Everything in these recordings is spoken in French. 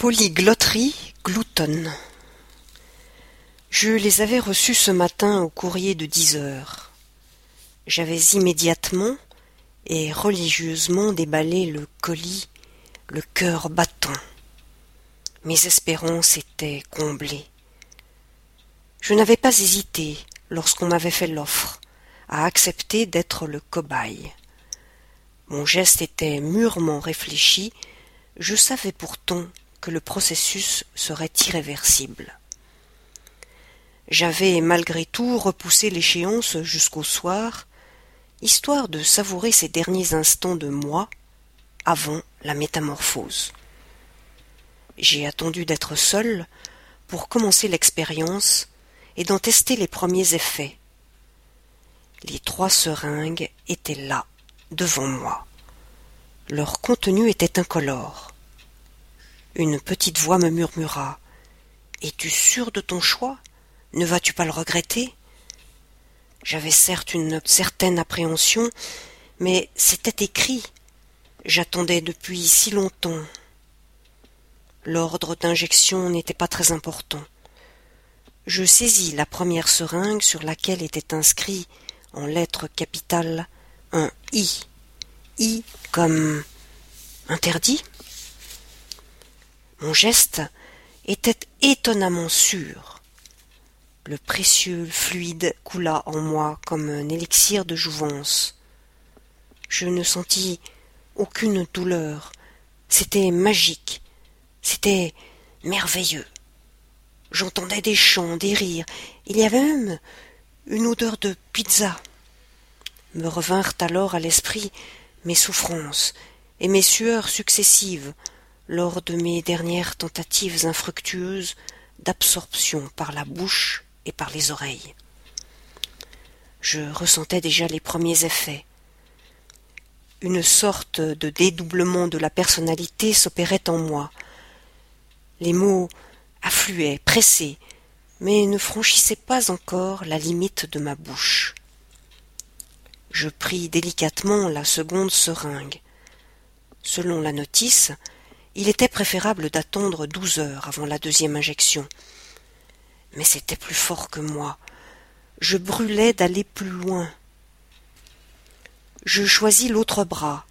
Polyglotterie gloutonne. Je les avais reçus ce matin au courrier de dix heures. J'avais immédiatement et religieusement déballé le colis, le cœur battant. Mes espérances étaient comblées. Je n'avais pas hésité, lorsqu'on m'avait fait l'offre, à accepter d'être le cobaye. Mon geste était mûrement réfléchi, je savais pourtant que le processus serait irréversible. J'avais malgré tout repoussé l'échéance jusqu'au soir, histoire de savourer ces derniers instants de moi avant la métamorphose. J'ai attendu d'être seul pour commencer l'expérience et d'en tester les premiers effets. Les trois seringues étaient là, devant moi. Leur contenu était incolore. Une petite voix me murmura. Es-tu sûr de ton choix? Ne vas-tu pas le regretter? J'avais certes une certaine appréhension, mais c'était écrit. J'attendais depuis si longtemps. L'ordre d'injection n'était pas très important. Je saisis la première seringue sur laquelle était inscrit en lettres capitales un I. I comme interdit mon geste était étonnamment sûr. Le précieux fluide coula en moi comme un élixir de jouvence. Je ne sentis aucune douleur. C'était magique. C'était merveilleux. J'entendais des chants, des rires. Il y avait même une odeur de pizza. Me revinrent alors à l'esprit mes souffrances et mes sueurs successives lors de mes dernières tentatives infructueuses d'absorption par la bouche et par les oreilles. Je ressentais déjà les premiers effets. Une sorte de dédoublement de la personnalité s'opérait en moi. Les mots affluaient, pressés, mais ne franchissaient pas encore la limite de ma bouche. Je pris délicatement la seconde seringue. Selon la notice, il était préférable d'attendre douze heures avant la deuxième injection. Mais c'était plus fort que moi. Je brûlais d'aller plus loin. Je choisis l'autre bras.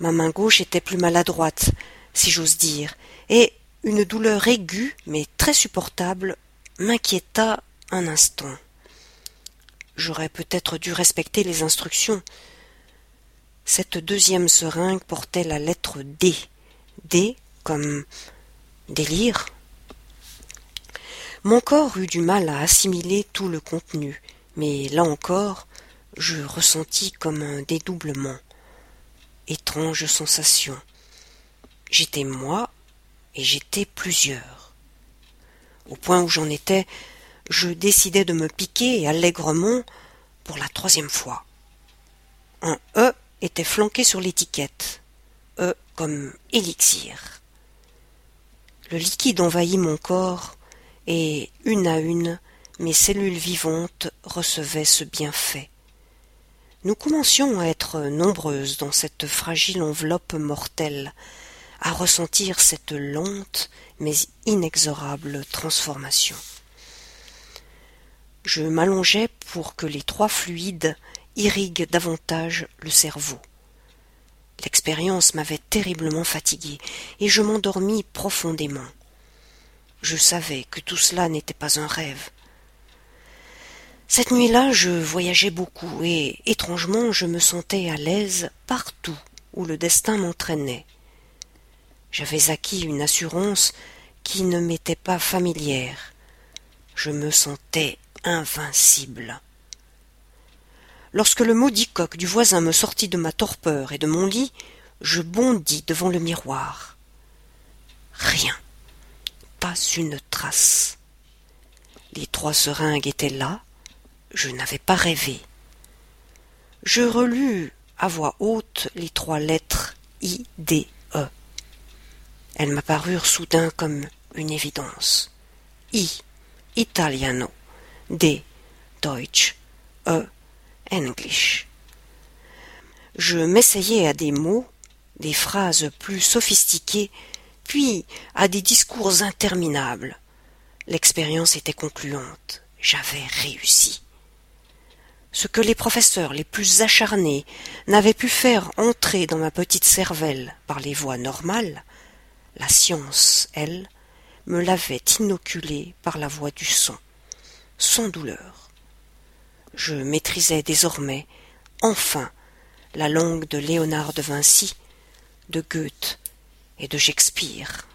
Ma main gauche était plus maladroite, si j'ose dire, et une douleur aiguë, mais très supportable, m'inquiéta un instant. J'aurais peut-être dû respecter les instructions. Cette deuxième seringue portait la lettre D. D comme délire. Mon corps eut du mal à assimiler tout le contenu, mais là encore, je ressentis comme un dédoublement. Étrange sensation. J'étais moi et j'étais plusieurs. Au point où j'en étais, je décidai de me piquer allègrement pour la troisième fois. Un E était flanqué sur l'étiquette. E comme élixir. Le liquide envahit mon corps, et une à une, mes cellules vivantes recevaient ce bienfait. Nous commencions à être nombreuses dans cette fragile enveloppe mortelle, à ressentir cette lente mais inexorable transformation. Je m'allongeais pour que les trois fluides irriguent davantage le cerveau. L'expérience m'avait terriblement fatigué, et je m'endormis profondément. Je savais que tout cela n'était pas un rêve. Cette nuit-là, je voyageais beaucoup, et étrangement je me sentais à l'aise partout où le destin m'entraînait. J'avais acquis une assurance qui ne m'était pas familière. Je me sentais invincible. Lorsque le maudit coq du voisin me sortit de ma torpeur et de mon lit, je bondis devant le miroir. Rien. Pas une trace. Les trois seringues étaient là. Je n'avais pas rêvé. Je relus à voix haute les trois lettres I, D, E. Elles m'apparurent soudain comme une évidence. I, Italiano. D, Deutsch. E, Je m'essayais à des mots, des phrases plus sophistiquées, puis à des discours interminables. L'expérience était concluante. J'avais réussi. Ce que les professeurs les plus acharnés n'avaient pu faire entrer dans ma petite cervelle par les voies normales, la science, elle, me l'avait inoculé par la voie du son, sans douleur. Je maîtrisais désormais, enfin, la langue de Léonard de Vinci, de Goethe et de Shakespeare.